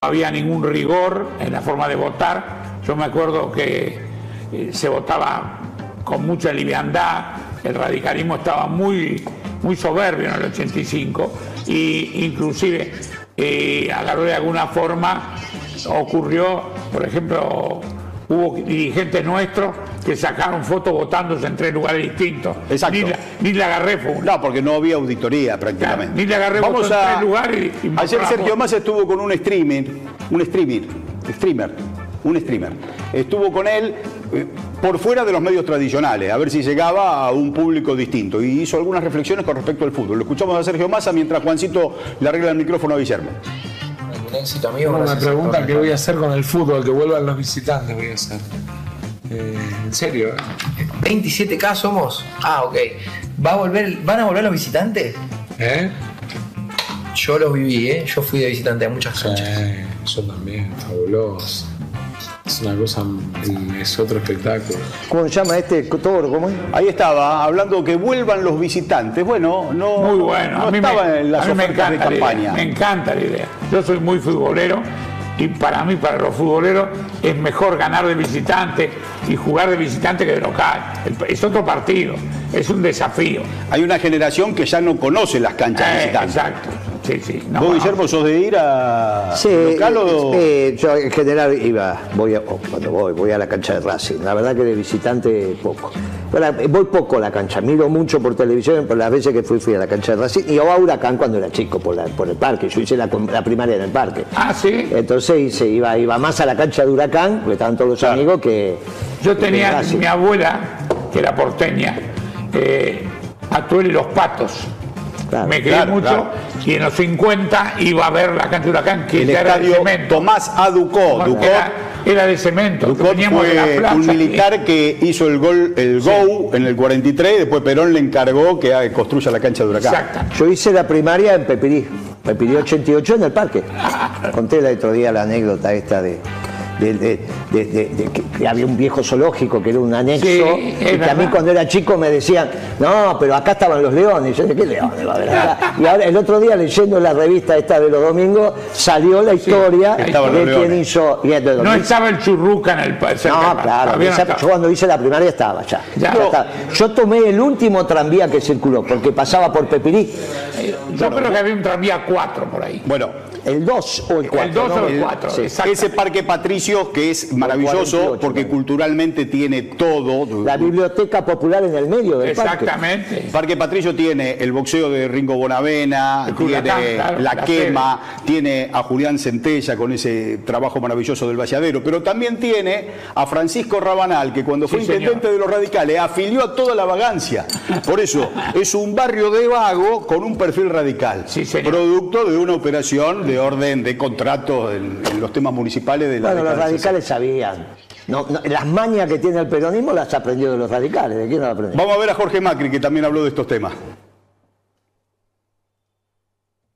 había ningún rigor en la forma de votar. Yo me acuerdo que eh, se votaba con mucha liviandad, el radicalismo estaba muy, muy soberbio en el 85 y inclusive eh, agarró de alguna forma, ocurrió, por ejemplo, hubo dirigentes nuestros que sacaron fotos votándose en tres lugares distintos. Exacto. Ni la, ni la agarré fue. No, porque no había auditoría prácticamente. Ni le agarré Vamos votó en a... tres lugares y- y Ayer la Sergio. Massa estuvo con un streamer, un streamer, streamer, un streamer. Estuvo con él eh, por fuera de los medios tradicionales, a ver si llegaba a un público distinto. Y hizo algunas reflexiones con respecto al fútbol. Lo escuchamos a Sergio Massa mientras Juancito le arregla el micrófono a Guillermo. Un éxito amigo. Pregunta que voy a hacer con el fútbol, que vuelvan los visitantes, voy a hacer. Eh, en serio, ¿eh? 27K somos. Ah, ok. ¿Va a volver, ¿Van a volver los visitantes? ¿Eh? Yo los viví, ¿eh? Yo fui de visitante a muchas Sí, canchas. yo también, fabuloso. Es una cosa, es otro espectáculo. ¿Cómo se llama este toro? ¿Cómo es? Ahí estaba, hablando que vuelvan los visitantes. Bueno, no, Muy bueno. no a mí, estaba me, en las a mí me ofertas de encanta la idea, campaña. me encanta la idea. Yo soy muy futbolero y para mí, para los futboleros, es mejor ganar de visitante y jugar de visitante que de local. Es otro partido, es un desafío. Hay una generación que ya no conoce las canchas Eh, visitantes. exacto. Sí, sí. No, ¿Vos. Guillermo, sos de ir a Sí, local o...? eh, yo en general iba, voy a- cuando voy, voy a la cancha de Racing. La verdad que de visitante poco. Ahora, voy poco a la cancha, miro mucho por televisión, por las veces que fui, fui a la cancha de Racing. Y a Huracán cuando era chico, por, la- por el parque. Yo hice la, primaria en el parque. Ah, sí. Entonces hice- iba, iba más a la cancha de Huracán, porque estaban todos los Claro. amigos que. Yo que tenía mi abuela, que era porteña, eh, Atuel y los Patos. Claro, me quedé claro, mucho claro. y en los 50 iba a ver la cancha de Huracán, que El ya era de cemento. Tomás A. Ducot. Ducot, Era, era de cemento. de la plaza. un militar que hizo el gol, el GO en el 43 y después Perón le encargó que construya la cancha de Huracán. Exacto. Yo hice la primaria en Pepirí, Pepirí 88 en el parque. Conté el otro día la anécdota esta de, de- de- de- de- de que, que había un viejo zoológico que era un anexo Sí, y que a mí cuando era chico me decían, no, pero acá estaban los leones. Y yo ¿qué leones va a haber acá? Y ahora el otro día leyendo la revista esta de los domingos salió la historia de quién leones. hizo... y de No estaba el churruca en el pa- cerca del no, claro, no yo cuando hice la primaria estaba ya. Ya. Ya estaba. Yo tomé el último tranvía que circuló, porque pasaba por Pepirí, Yo creo que había un tranvía 4 por ahí. Bueno, el 2 o el 4. El 2 o el 4. Sí. ese Parque Patricio que es maravilloso 48, porque ¿no? culturalmente tiene todo. La biblioteca popular en el medio del parque. Exactamente. Parque Patricio tiene el boxeo de Ringo Bonavena, tiene claro, la, la quema, tiene a Julián Centella con ese trabajo maravilloso del Valladero, pero también tiene a Francisco Rabanal, que cuando fue Sí, señor. intendente de los radicales afilió a toda la vagancia. Por eso, es un barrio de vago con un perfil radical, Sí, señor. producto de una operación de orden de contratos en, en los temas municipales de la Bueno, los radicales sabían. No, no, las mañas que tiene el peronismo las aprendió de los radicales. ¿De quién las aprendió? Vamos a ver a Jorge Macri, que también habló de estos temas.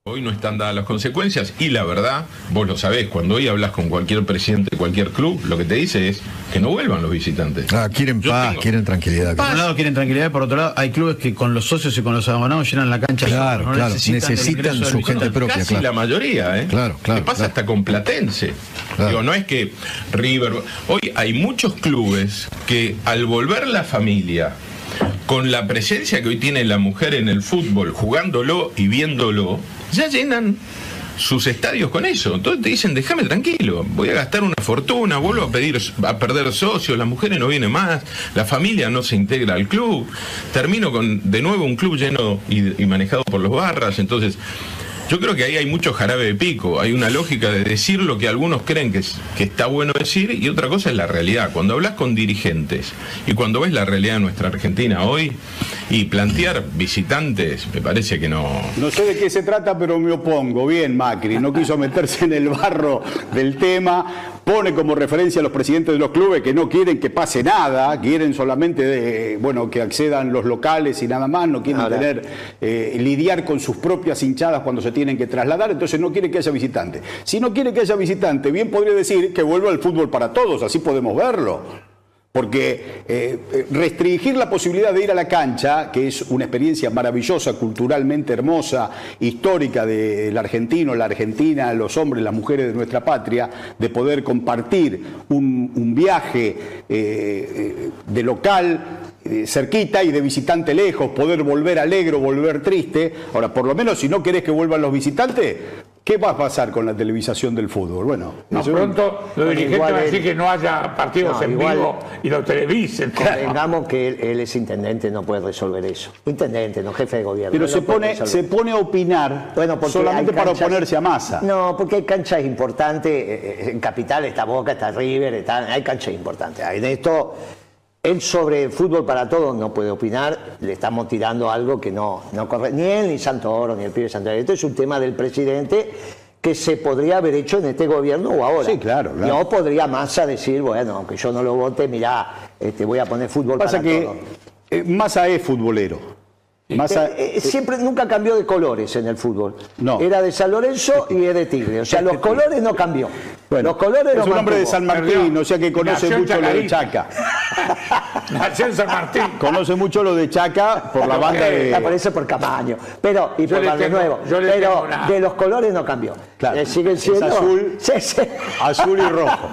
Hoy no están dadas las consecuencias y la verdad, vos lo sabés, cuando hoy hablas con cualquier presidente de cualquier club, lo que te dice es que no vuelvan los visitantes. Ah, quieren Yo paz, tengo- quieren tranquilidad. Por un lado quieren tranquilidad, por otro lado hay clubes que con los socios y con los abonados llenan la cancha. Claro, no claro, necesitan su gente visitante. propia, Casi claro. la mayoría, ¿eh? Claro, claro, ¿Qué pasa claro. hasta con Platense? Claro. Digo, no es que River. Hoy hay muchos clubes que al volver la familia, con la presencia que hoy tiene la mujer en el fútbol, jugándolo y viéndolo, ya llenan sus estadios con eso. Entonces te dicen, déjame tranquilo, voy a gastar una fortuna, vuelvo a pedir a perder socios, las mujeres no vienen más, la familia no se integra al club, termino con de nuevo un club lleno y, y manejado por los barras, entonces yo creo que ahí hay mucho jarabe de pico, hay una lógica de decir lo que algunos creen que, es- que está bueno decir y otra cosa es la realidad. Cuando hablas con dirigentes y cuando ves la realidad de nuestra Argentina hoy y plantear visitantes, me parece que no... No sé de qué se trata, pero me opongo. Bien, Macri, no quiso meterse en el barro del tema. Pone como referencia a los presidentes de los clubes que no quieren que pase nada, quieren solamente de, bueno, que accedan los locales y nada más, no quieren Ahora. tener eh, lidiar con sus propias hinchadas cuando se tienen que trasladar, entonces no quiere que haya visitante. Si no quiere que haya visitante, bien podría decir que vuelva al fútbol para todos, así podemos verlo. Porque eh, eh, restringir la posibilidad de ir a la cancha, que es una experiencia maravillosa, culturalmente hermosa, histórica del argentino, la argentina, los hombres, las mujeres de nuestra patria, de poder compartir un, viaje eh, de local cerquita y de visitante lejos, poder volver alegre o volver triste. Ahora, por lo menos si no querés que vuelvan los visitantes, ¿qué va a pasar con la televisación del fútbol? Bueno, No, pronto los dirigentes van a él- decir que no haya partidos No, en vivo y lo televisen. Convengamos que él, él es intendente, no puede resolver eso. Intendente, no jefe de gobierno. pero se pone, se pone a opinar Bueno, solamente para oponerse a masa. No, porque hay canchas importantes. eh, eh, En Capital está Boca, está River, está- hay canchas importantes. En esto, él sobre el fútbol para todos no puede opinar. Le estamos tirando algo que no, no corre. Ni él, ni Santoro, ni el pibe Santoro. Esto es un tema del presidente que se podría haber hecho en este gobierno o ahora. Sí, claro, claro. No podría Massa decir, bueno, aunque yo no lo vote, mirá, este, voy a poner fútbol Pasa para que todos. eh, Massa es futbolero. Massa, Eh, eh, siempre nunca cambió de colores en el fútbol. No. Era de San Lorenzo y es de Tigre. O sea, los colores no cambió. bueno, los colores es los un hombre de. San Martín, Perdió. o sea que conoce mucho lo de Chacarita. Chaca. Nació en San Martín. Conoce mucho lo de Chaca por la banda de... aparece por Camaño. Pero, y Yo por tengo- Nuevo. Pero de los colores no cambió. Claro. Eh, siguen Es siendo. azul. Sí, sí. Azul y rojo.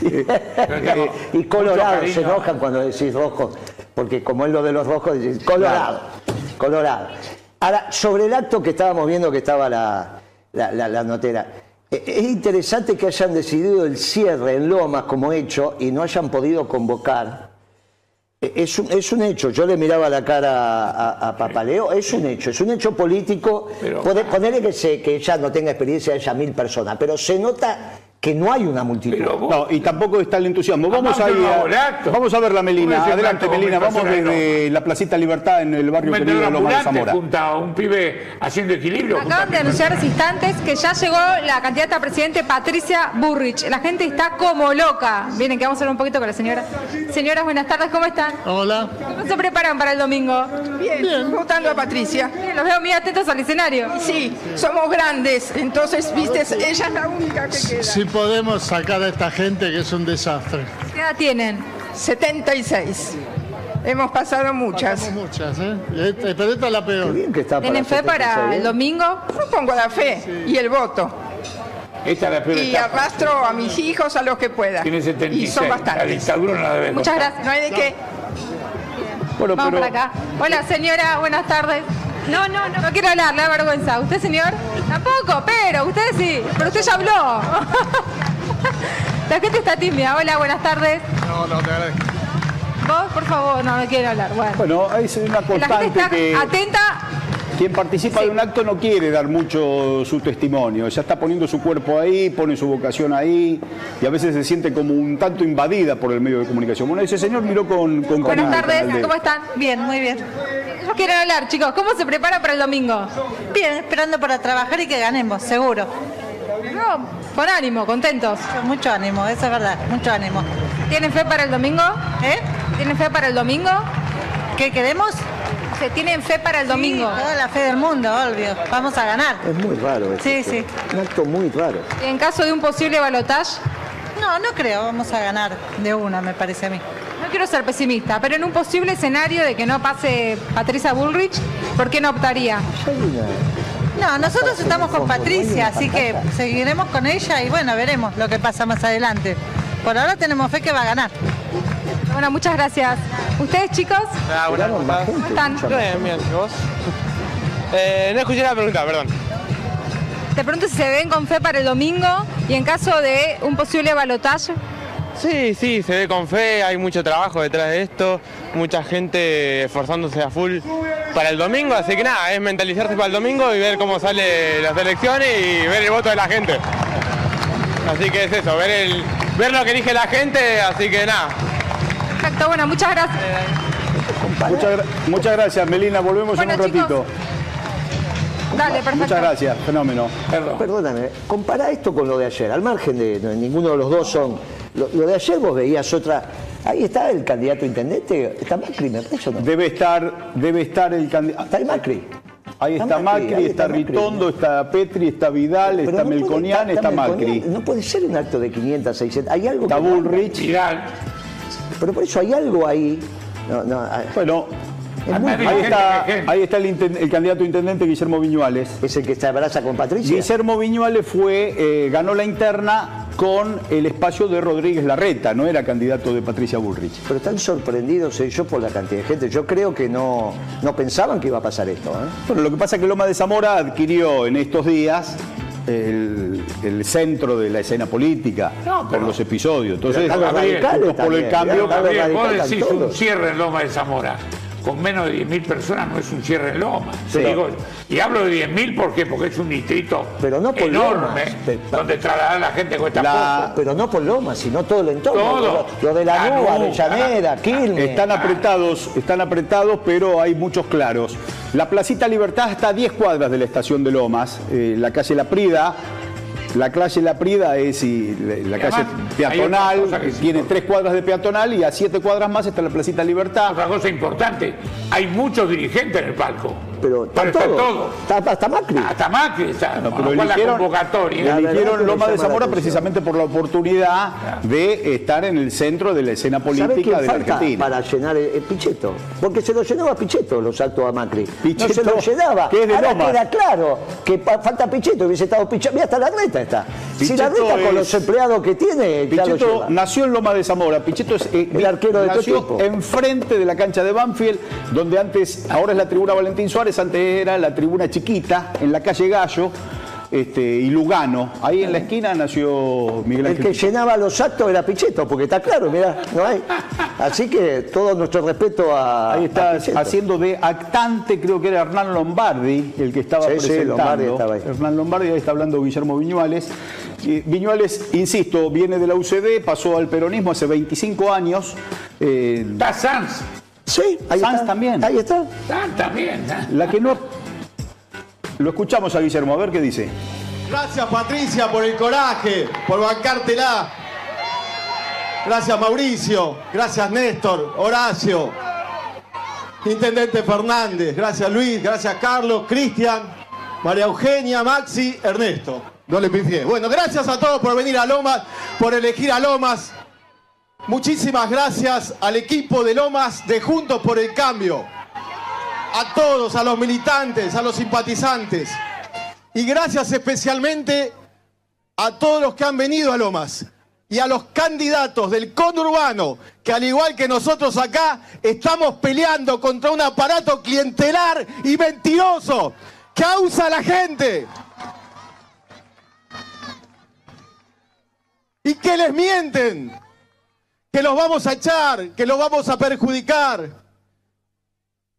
tengo y Colorado, se enojan cuando decís rojo, porque como es lo de los rojos, Colorado, Colorado. Ahora, sobre el acto que estábamos viendo que estaba la, la, la- la notera, eh, es interesante que hayan decidido el cierre en Lomas como hecho y no hayan podido convocar. Eh, Es un, es un hecho, yo le miraba la cara a, a Papaleo, es un hecho, es un hecho político. Pero- ponerle que, se, que ella no tenga experiencia, haya mil personas, pero se nota que no hay una multitud. Vos- No, y tampoco está el entusiasmo. Vamos a ir a, vamos a ver la Melina. ¿Cómo es el Adelante, Melina. Vamos desde la Placita Libertad en el barrio querido de Loma de Zamora. un pibe haciendo equilibrio. Acaban de anunciar instantes que ya llegó la candidata a presidente Patricia Burrich. La gente está como loca. Vienen, que vamos a hablar un poquito con la señora. Señoras, buenas tardes, ¿cómo están? Hola. ¿Cómo se preparan para el domingo? Bien, votando a Patricia. Bien, Los veo muy atentos al escenario. Sí, somos grandes, entonces, viste, ella es la única que queda. Si podemos sacar a esta gente que es un desastre. ¿Qué edad tienen? 76. Hemos pasado muchas. Pasamos muchas, ¿eh? Este- Pero esta es la Qué peor. bien que está ¿Tienen fe 76, para ¿eh? el domingo? Yo pongo la fe y el voto. Esta es la peor Y etapa. arrastro a mis hijos a los que pueda. Tiene Y 76. son La bastantes. dictadura no la debe Muchas costar. gracias. No hay de qué. Bueno, Vamos pero para acá. Hola, señora, buenas tardes. No, no, no. No quiero hablar, le da vergüenza. ¿Usted, señor? Tampoco, pero usted sí. Pero usted ya habló. La gente está tímida. Hola, buenas tardes. No, no, te agradezco. Vos, por favor, no, no quiere hablar. Bueno. bueno, es una La gente constante está que atenta. Quien participa de un acto no quiere dar mucho su testimonio. Ya está poniendo su cuerpo ahí, pone su vocación ahí y a veces se siente como un tanto invadida por el medio de comunicación. Bueno, ese señor miró con, con Buenas tardes, de- ¿cómo están? Bien, muy bien. Quieren hablar, chicos. ¿Cómo se preparan para el domingo? Bien, esperando para trabajar y que ganemos, seguro. No, con ánimo, contentos. Con mucho ánimo, eso es verdad, mucho ánimo. ¿Tienen fe para el domingo? ¿Eh? ¿Tienen fe para el domingo? ¿Qué queremos? ¿Se tienen fe para el domingo? Toda la fe del mundo, obvio. Vamos a ganar. Es muy raro esto. Sí, sí. Un acto muy raro. Y en caso de un posible balotaje, No, no creo, vamos a ganar de una, me parece a mí. no quiero ser pesimista, pero en un posible escenario de que no pase Patricia Bullrich, ¿por qué no optaría? No, nosotros estamos con Patricia, así que seguiremos con ella y bueno, veremos lo que pasa más adelante. Por ahora tenemos fe que va a ganar. Bueno, muchas gracias. ¿Ustedes, chicos? Más gente, ¿Cómo están? Bien, bien, ¿y vos? Eh, no escuché la pregunta, perdón. Te pregunto si se ven con fe para el domingo y en caso de un posible balotaje. Sí, sí, se ve con fe, hay mucho trabajo detrás de esto, mucha gente esforzándose a full para el domingo, así que nada, es mentalizarse para el domingo y ver cómo sale las elecciones y ver el voto de la gente. Así que es eso, ver, el, ver lo que elige la gente, así que nada. Perfecto, bueno, muchas gracias. Muchas, gra- muchas gracias, Melina. Volvemos Bueno, en un chicos, ratito. Dale, perfecto. Muchas gracias, fenómeno. Perdón. Perdóname, compara esto con lo de ayer, al margen de no, ninguno de los dos son. Lo, lo de ayer vos veías otra. Ahí está el candidato a intendente, está Macri, me parece o no. Debe estar, debe estar el candidato. Está el Macri. Ahí está Macri, ahí está Macri. Ritondo, está Petri, está Vidal, Pero está no puede- Melconian, está Melconian. Macri. No puede ser un acto de 500, 600. Hay algo Está que. Bullrich. Vidal. Pero por eso hay algo ahí. No, no, Bueno, es muy ahí está, ahí está el, el candidato a intendente Guillermo Viñuales. Es el que se abraza con Patricia. Guillermo Viñuales fue, eh, ganó la interna con el espacio de Rodríguez Larreta, no era candidato de Patricia Bullrich. Pero están sorprendidos ellos por la cantidad de gente. Yo creo que no, no pensaban que iba a pasar esto. ¿eh? Bueno, lo que pasa es que Loma de Zamora adquirió en estos días el, el centro de la escena política por los episodios. Entonces, los radicales por el cambio. Gabriel, vos decís un cierre en Loma de Zamora. Con menos de 10.000 personas no es un cierre en Loma. Sí. Digo, y hablo de 10.000 ¿por qué? porque es un distrito Pero no por enorme Lomas, donde trasladar a la gente cuesta poco. Pero no por Loma, sino todo el entorno. Todo. Lo, lo de la Núa, Avellaneda, Quilmes. Están apretados, están apretados, pero hay muchos claros. La Placita Libertad está a 10 cuadras de la estación de Lomas, eh, la calle La Prida. La calle La Prida es y, la, la calle además, peatonal, cosa que tiene tres cuadras de peatonal y a siete cuadras más está la Placita Libertad. Otra cosa importante, hay muchos dirigentes en el palco. Pero está todo. Está hasta Macri. Hasta Macri está. No, pero cual la eligieron, convocatoria. eligieron Loma de Zamora precisamente por la oportunidad de estar en el centro de la escena ¿Sabes política de la Argentina. para llenar el, el Pichetto? Porque se lo llenaba Pichetto los actos a Macri. no Pichetto, se lo llenaba. que es de Ahora Lomas. queda claro que pa- falta Pichetto, hubiese estado Pichetto. Mira, hasta la reta está. si la Pichetto reta con los empleados que tiene, ya lo Pichetto lleva. nació en Loma de Zamora. Pichetto es eh, El arquero de tu nació equipo. enfrente de la cancha de Banfield, donde antes, ahora es la tribuna Valentín Suárez, antes era la tribuna chiquita, en la calle Gallo este, y Lugano. Ahí en la esquina nació Miguel El Ángel que llenaba los actos era Pichetto, porque está claro, mira, no hay. Así que todo nuestro respeto a. Ahí está a haciendo de actante, creo que era Hernán Lombardi, el que estaba Sí, sí, presentando. Lombardi estaba ahí. Hernán Lombardi, ahí está hablando Guillermo Viñuales. Viñuales, insisto, viene de la UCD, pasó al peronismo hace 25 años. Eh, Está Sanz. Sí, ahí Sanz está. también. Ahí está. Sanz también. ¿eh? La que no. Lo escuchamos a Guillermo, a ver qué dice. Gracias Patricia por el coraje, por bancártela. Gracias Mauricio, gracias Néstor, Horacio, Intendente Fernández, gracias Luis, gracias Carlos, Cristian, María Eugenia, Maxi, Ernesto. No le pifié. Bueno, gracias a todos por venir a Lomas, por elegir a Lomas. Muchísimas gracias al equipo de Lomas de Juntos por el Cambio. A todos, a los militantes, a los simpatizantes. Y gracias especialmente a todos los que han venido a Lomas y a los candidatos del conurbano, que al igual que nosotros acá, estamos peleando contra un aparato clientelar y mentiroso que usa a la gente. Y que les mienten, que los vamos a echar, que los vamos a perjudicar.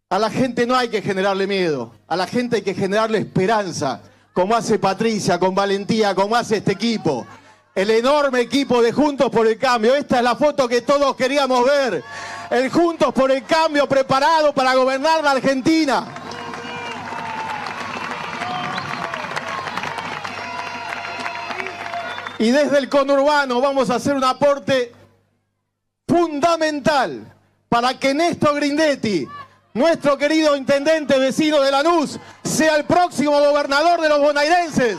A la gente no hay que generarle miedo, a la gente hay que generarle esperanza, como hace Patricia, con valentía, como hace este equipo. El enorme equipo de Juntos por el Cambio. Esta es la foto que todos queríamos ver. El Juntos por el Cambio preparado para gobernar la Argentina. Y desde el conurbano vamos a hacer un aporte fundamental para que Néstor Grindetti, nuestro querido intendente vecino de Lanús, sea el próximo gobernador de los bonaerenses.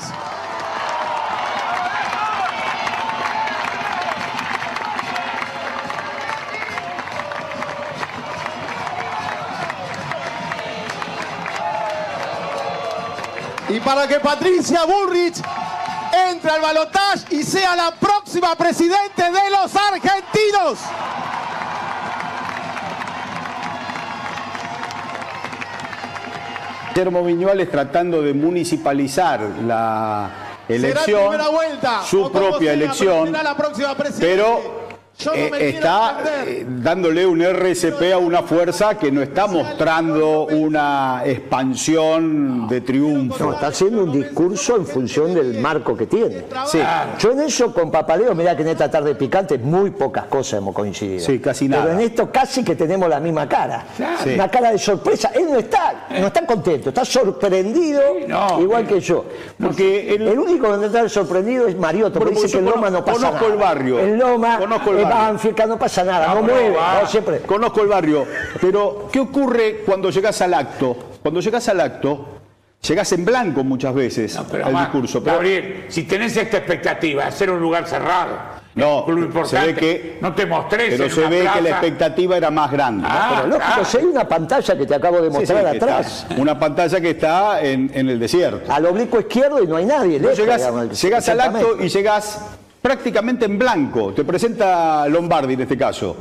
Y para que Patricia Bullrich entre al balotaje y sea la próxima presidente de los argentinos. Guillermo Viñuales tratando de municipalizar la elección, primera vuelta, su propia elección, será la próxima pero Yo no eh, me está eh, dándole un RCP a una fuerza que no está mostrando una expansión de triunfo. No, está haciendo un discurso en función del marco que tiene. Sí. Yo en eso con Papaleo, mirá que en esta tarde picante muy pocas cosas hemos coincidido. Sí, casi nada. Pero en esto casi que tenemos la misma cara. Sí. Una cara de sorpresa. Él no está, no está contento, está sorprendido, no, igual que yo. Porque El único que no está sorprendido es Mariotto, porque dice que en Loma no pasa conozco nada. el barrio. En Loma, Conozco el barrio. Banfield, no pasa nada, no, No, pero mueve, no, siempre. Conozco el barrio, pero ¿qué ocurre cuando llegas al acto? Cuando llegas al acto, llegas en blanco muchas veces No, pero al discurso. Pero Gabriel, si tenés esta expectativa de hacer un lugar cerrado No, club se ve que, no te mostrés pero se ve que la expectativa era más grande. ¿no? Ah, Pero lógico, claro. si hay una pantalla que te acabo de Sí, sí, mostrar atrás, está- una pantalla que está en, en el desierto. al oblicuo izquierdo y no hay nadie. No lejos, llegás, digamos, llegás al acto y llegás prácticamente en blanco. Te presenta Lombardi en este caso.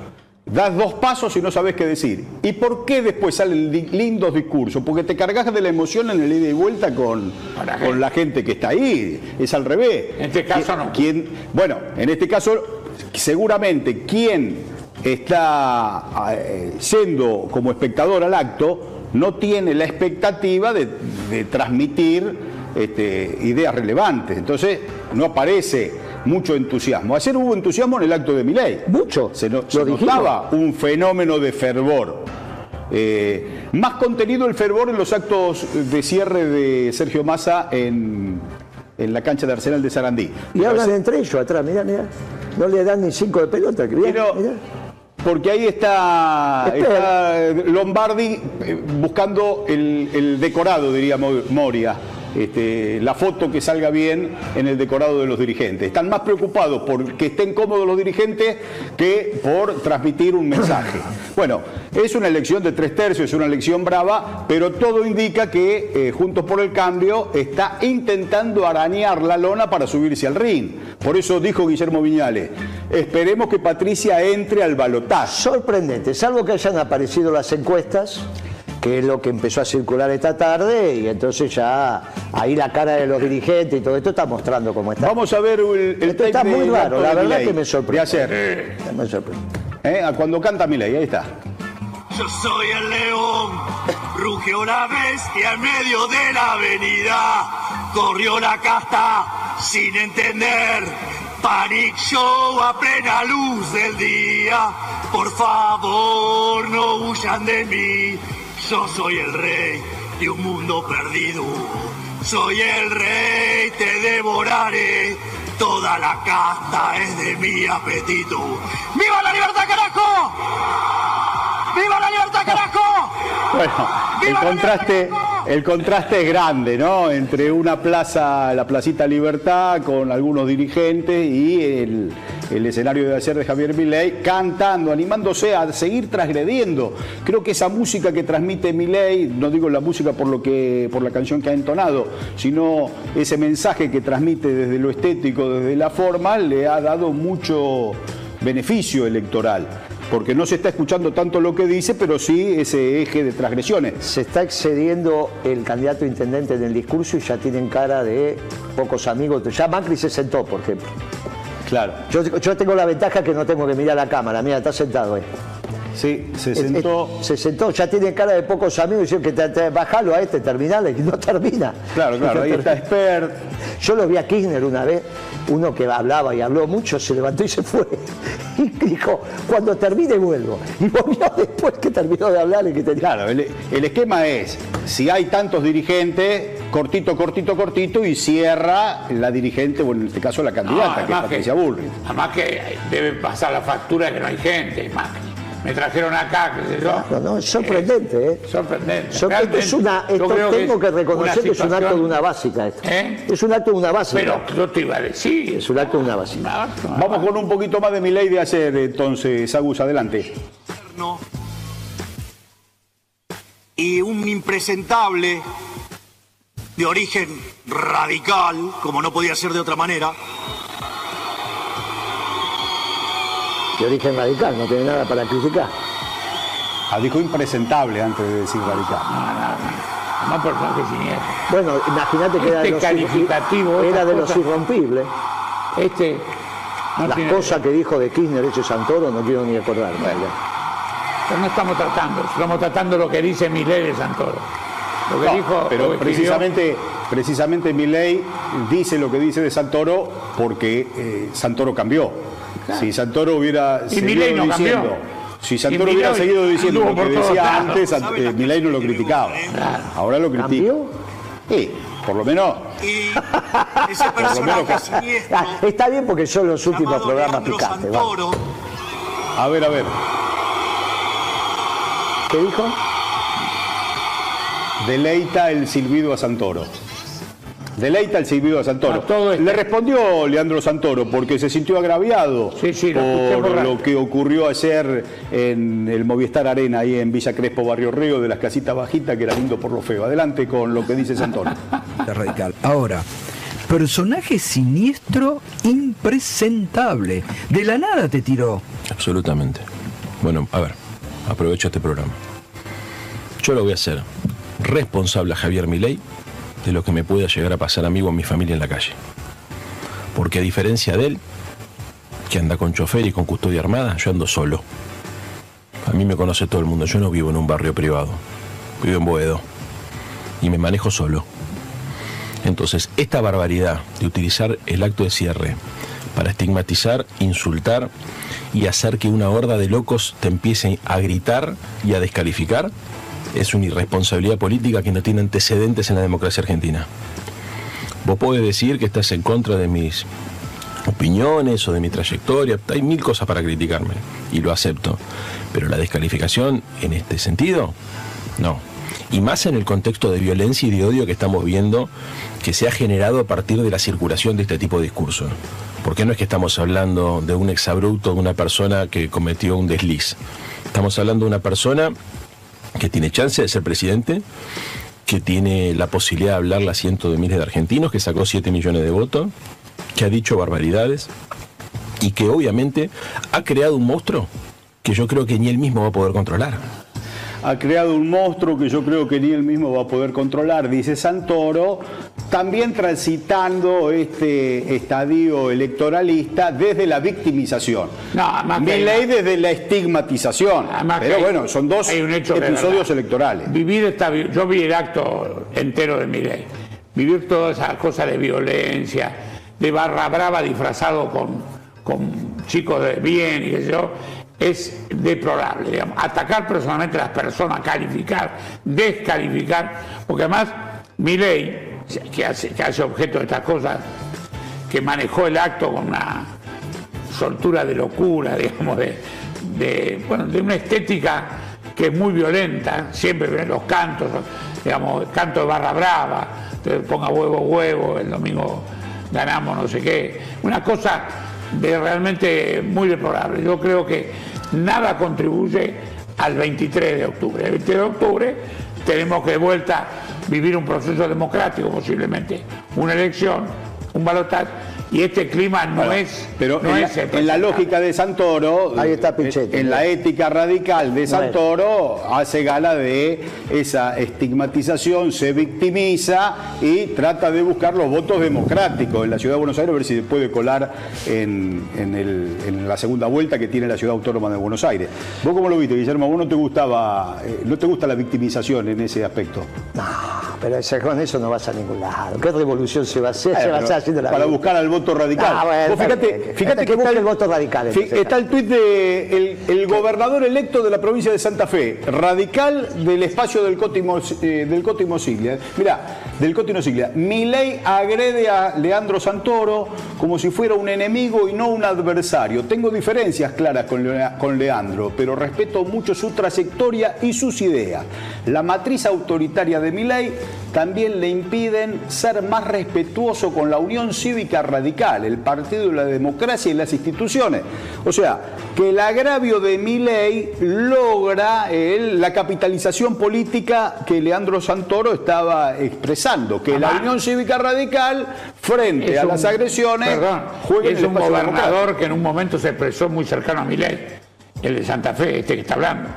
Das dos pasos y no sabes qué decir. ¿Y por qué después salen li- lindos discursos? Porque te cargas de la emoción en el ida y vuelta con, con la gente que está ahí. Es al revés. En este caso no. bueno, en este caso, seguramente quien está eh, yendo como espectador al acto no tiene la expectativa de, de transmitir este, ideas relevantes. Entonces, no aparece mucho entusiasmo. Ayer hubo entusiasmo en el acto de Milei. Mucho. Se, no- se notaba un fenómeno de fervor. Eh, más contenido el fervor en los actos de cierre de Sergio Massa en, en la cancha de Arsenal de Sarandí. Y hablan entre ellos atrás, mirá, mirá. No le dan ni cinco de pelota. Mirá, Pero- mirá. Porque ahí está, Lombardi eh, buscando el, el decorado, diría Mo- Moria. Este, la foto que salga bien en el decorado de los dirigentes. Están más preocupados por que estén cómodos los dirigentes que por transmitir un mensaje. Bueno, es una elección de tres tercios, es una elección brava, pero todo indica que eh, Juntos por el Cambio está intentando arañar la lona para subirse al ring. Por eso dijo Guillermo Viñales, esperemos que Patricia entre al balotaje. Sorprendente, salvo que hayan aparecido las encuestas, que es lo que empezó a circular esta tarde, y entonces ya ahí la cara de los dirigentes y todo esto está mostrando cómo está. Vamos a ver el, el Esto está muy raro, la verdad que me sorprende. De ayer, Me sorprende. ¿eh? A cuando canta Milei, ahí está. Yo soy el león, rugió la bestia en medio de la avenida, corrió la casta sin entender, panic show a plena luz del día, por favor no huyan de mí, yo soy el rey de un mundo perdido, soy el rey, te devoraré, toda la casta es de mi apetito. ¡Viva la libertad, carajo! ¡Viva la libertad, carajo! Bueno, el contraste, el contraste es grande, ¿no? Entre una plaza, la Placita Libertad, con algunos dirigentes y el, el escenario de ayer de Javier Milei, cantando, animándose a seguir transgrediendo. Creo que esa música que transmite Milei, no digo la música por lo que, por la canción que ha entonado, sino ese mensaje que transmite desde lo estético, desde la forma, le ha dado mucho beneficio electoral. Porque no se está escuchando tanto lo que dice, pero sí ese eje de transgresiones. Se está excediendo el candidato a intendente en el discurso y ya tienen cara de pocos amigos. Ya Macri se sentó, por ejemplo. Claro. Yo, yo tengo la ventaja que no tengo que mirar la cámara. Mira, está sentado ahí. Sí, se sentó. es- se sentó, ya tiene cara de pocos amigos. Dicen que te, te- bajalo a este terminal y no termina. Claro, claro, ahí está Expert. Yo lo vi a Kirchner una vez, uno que hablaba y habló mucho, se levantó y se fue. Y dijo, cuando termine vuelvo. Y volvió después que terminó de hablar y que tenía... Claro, el, el esquema es, si hay tantos dirigentes, cortito, cortito, cortito, y cierra la dirigente, bueno, en este caso la candidata, que es Patricia Bullrich. Además que debe pasar la factura que no hay gente, más. Me trajeron acá, qué sé yo. No, no, es sorprendente, ¿eh? Sorprendente. Sorprendente. Es una, esto tengo que, es reconocer que es un acto de una básica esto. ¿Eh? Es un acto de una básica. Pero yo te iba a decir. Es un acto de una básica. Vamos con un poquito más de mi ley de ayer, entonces, Agus, adelante. y un impresentable de origen radical, como no podía ser de otra manera, De origen radical, no tiene nada para criticar. Ah, dijo impresentable antes de decir radical. Más personaje siniestro. Bueno, imagínate que era de Este los, calificativo, era de los irrompibles. Este. no Las tiene- cosas que dijo de Kirchner ese Santoro no quiero ni acordarme. Pero no estamos tratando, estamos tratando lo que dice Milei de Santoro. Lo que No, dijo. lo pero que precisamente, precisamente Milei dice lo que dice de Santoro porque eh, Santoro cambió. Si Santoro hubiera Y seguido cambió. diciendo, si Santoro hubiera seguido diciendo lo que decía antes, eh, Milei no lo criticaba. Ahora lo critica. ¿Cambió? Sí, por lo menos. y ese Por lo personaje menos- siniestro, Ah, está bien porque son los últimos programas picantes. A ver, a ver. ¿Qué dijo? Deleita el silbido a Santoro. Deleita el silbido de Santoro. Le respondió Leandro Santoro porque se sintió agraviado por lo que ocurrió ayer en el Movistar Arena, ahí en Villa Crespo, Barrio Río, de las casitas bajitas, que era lindo por lo feo. Adelante con lo que dice Santoro. Radical. Ahora, personaje siniestro, impresentable. De la nada te tiró. Absolutamente. Bueno, a ver, aprovecho este programa. Yo lo voy a hacer responsable a Javier Milei de lo que me pueda llegar a pasar a mí a mi familia en la calle. Porque a diferencia de él, que anda con chofer y con custodia armada, yo ando solo. A mí me conoce todo el mundo, yo no vivo en un barrio privado, vivo en Boedo y me manejo solo. Entonces, esta barbaridad de utilizar el acto de cierre para estigmatizar, insultar y hacer que una horda de locos te empiece a gritar y a descalificar es una irresponsabilidad política que no tiene antecedentes en la democracia argentina. Vos podés decir que estás en contra de mis opiniones o de mi trayectoria, hay mil cosas para criticarme y lo acepto, pero la descalificación en este sentido, no. Y más en el contexto de violencia y de odio que estamos viendo que se ha generado a partir de la circulación de este tipo de discurso. Porque no es que estamos hablando de un exabrupto, de una persona que cometió un desliz. Estamos hablando de una persona que tiene chance de ser presidente, que tiene la posibilidad de hablarle a cientos de miles de argentinos, que sacó 7 millones de votos, que ha dicho barbaridades y que obviamente ha creado un monstruo que yo creo que ni él mismo va a poder controlar. ha creado un monstruo que yo creo que ni él mismo va a poder controlar, dice Santoro, también transitando este estadio electoralista desde la victimización. No, que hay Milei desde la estigmatización. Que Pero bueno, son dos episodios electorales. Vivir esta, yo vi el acto entero de mi ley. Vivir toda esa cosa de violencia, de barra brava disfrazado con, con chicos de bien y qué yo, es deplorable. Digamos. Atacar personalmente a las personas, calificar, descalificar, porque además mi ley, que hace, objeto de estas cosas, que manejó el acto con una soltura de locura, digamos, de, de, bueno, de una estética que es muy violenta, siempre los cantos, digamos, canto de barra brava, ponga huevo, huevo, el domingo ganamos no sé qué, una cosa de realmente muy deplorable. Yo creo que nada contribuye al 23 de octubre. El 23 de octubre tenemos que de vuelta vivir un proceso democrático, posiblemente. Una elección, un balotaje, y este clima no Bueno, es. Pero no en, es la, en la lógica de Santoro, en, en la ética radical de Santoro, hace gala de esa estigmatización, se victimiza y trata de buscar los votos democráticos en la ciudad de Buenos Aires, a ver si se puede colar en, en el- en la segunda vuelta que tiene la ciudad autónoma de Buenos Aires. ¿Vos cómo lo viste, Guillermo? ¿Vos no te gustaba, eh, no te gusta la victimización en ese aspecto? Pero ese- con eso no vas a ningún lado. ¿Qué revolución se va a hacer? se Bueno, va a hacer haciendo la para vida. buscar al voto radical. Ah, bueno, Vos fíjate, fíjate que, está el voto radical. Entonces. está el tuit de el, gobernador electo de la provincia de Santa Fe, radical del espacio del Cótimo, eh, del Cótimo Siglia. Mirá, del Cótimo Siglia. Milei agrede a Leandro Santoro como si fuera un enemigo y no un adversario. Tengo diferencias claras con, Lea- con Leandro, pero respeto mucho su trayectoria y sus ideas. La matriz autoritaria de Milei también le impiden ser más respetuoso con la Unión Cívica Radical, el Partido de la Democracia y las instituciones. O sea, que el agravio de Milei logra el- la capitalización política que Leandro Santoro estaba expresando, que la Unión Cívica Radical, frente Es a un- las agresiones, perdón, juegue en es el un gobernador democrático. que en un momento se expresó muy cercano a Milei, el de Santa Fe, este que está hablando.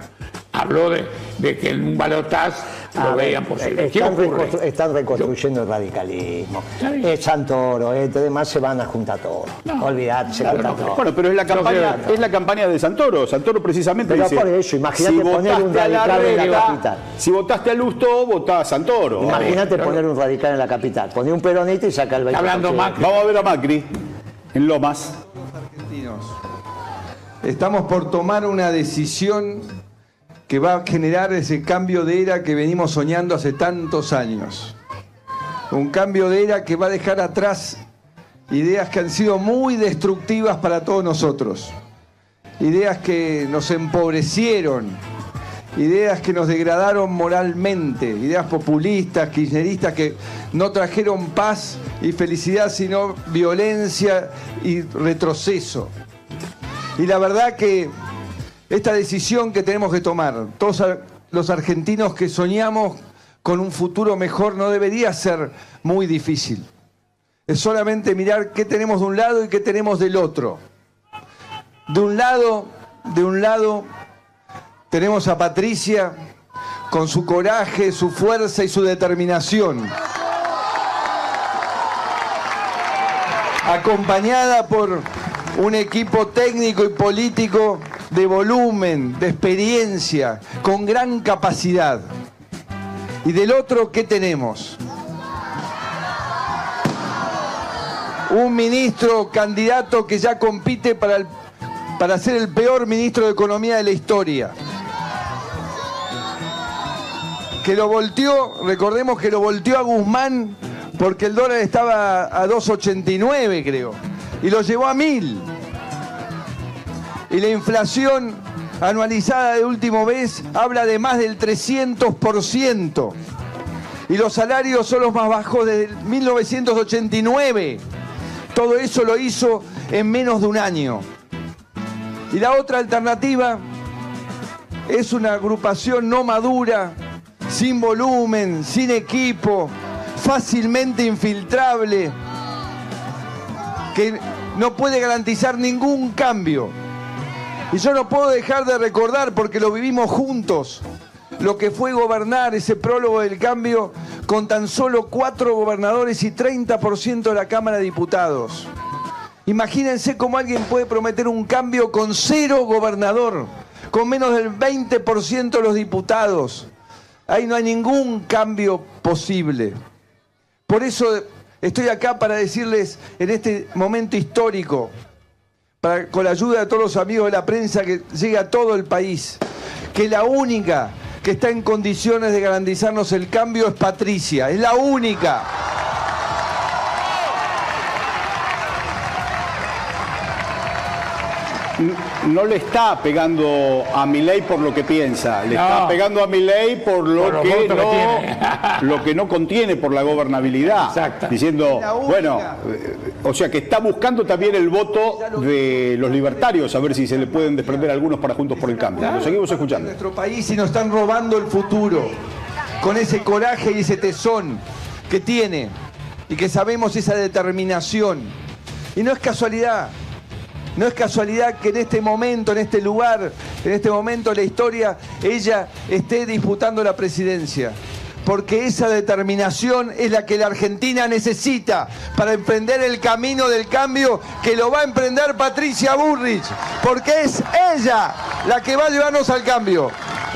Habló de, de que en un balotaz lo ver, veían posible. ¿Qué Están, ocurre? reconstru- están reconstruyendo el radicalismo. Es Santoro, eh, además se van a juntar todos. Olvidate, se juntan todos. Bueno, pero es la campaña, es la campaña de Santoro. Santoro precisamente Pero dice, por eso, imagínate si poner un radical en la capital. si votaste a Lusto, votá a Santoro. Imagínate poner un radical en la capital. Poner un peronista y sacar el 20%. Vamos a ver a Macri en Lomas. Estamos por tomar una decisión que va a generar ese cambio de era que venimos soñando hace tantos años. Un cambio de era que va a dejar atrás ideas que han sido muy destructivas para todos nosotros. Ideas que nos empobrecieron. ideas que nos degradaron moralmente, ideas populistas, kirchneristas que no trajeron paz y felicidad, sino violencia y retroceso. Y la verdad que esta decisión que tenemos que tomar, todos los argentinos que soñamos con un futuro mejor, no debería ser muy difícil. Es solamente mirar qué tenemos de un lado y qué tenemos del otro. De un lado, de un lado tenemos a Patricia con su coraje, su fuerza y su determinación. Acompañada por un equipo técnico y político de volumen, de experiencia, con gran capacidad. Y del otro, ¿qué tenemos? Un ministro candidato que ya compite para, para ser el peor ministro de Economía de la historia. Que lo volteó, recordemos que lo volteó a Guzmán porque el dólar estaba a 2,89 creo. Y lo llevó a 1000. Y la inflación anualizada de último mes habla de más del 300%. Y los salarios son los más bajos desde 1989. Todo eso lo hizo en menos de un año. Y la otra alternativa es una agrupación no madura, sin volumen, sin equipo, fácilmente infiltrable, que no puede garantizar ningún cambio. Y yo no puedo dejar de recordar, porque lo vivimos juntos, lo que fue gobernar ese prólogo del cambio con tan solo cuatro gobernadores y 30% de la Cámara de Diputados. Imagínense cómo alguien puede prometer un cambio con cero gobernador, con menos del 20% de los diputados. Ahí no hay ningún cambio posible. Por eso estoy acá para decirles en este momento histórico, con la ayuda de todos los amigos de la prensa que llegue a todo el país, que la única que está en condiciones de garantizarnos el cambio es Patricia, es la única. No le está pegando a Milei por lo que piensa, le No. está pegando a Milei por lo Por que no lo que no contiene por la gobernabilidad. Diciendo, bueno, eh, o sea que está buscando también el voto de los libertarios, a ver si se le pueden desprender algunos para Juntos por el Cambio. Lo seguimos escuchando. nuestro país y nos están robando el futuro con ese coraje y ese tesón que tiene y que sabemos esa determinación. Y no es casualidad, no es casualidad que en este momento, en este lugar, en este momento de la historia, ella esté disputando la presidencia. Porque esa determinación es la que la Argentina necesita para emprender el camino del cambio que lo va a emprender Patricia Burrich. Porque es ella la que va a llevarnos al cambio.